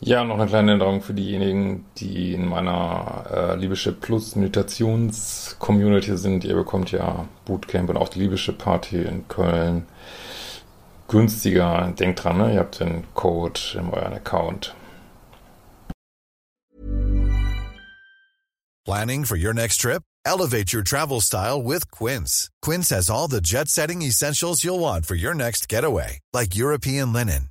Ja, noch eine kleine Änderung für diejenigen, die in meiner äh, Liebeschip Plus Meditations-Community sind. Ihr bekommt ja Bootcamp und auch die Liebeschip Party in Köln günstiger. Denkt dran, ne? ihr habt den Code in euren Account. Planning for your next trip? Elevate your travel style with Quince. Quince has all the jet setting essentials you'll want for your next getaway, like European linen,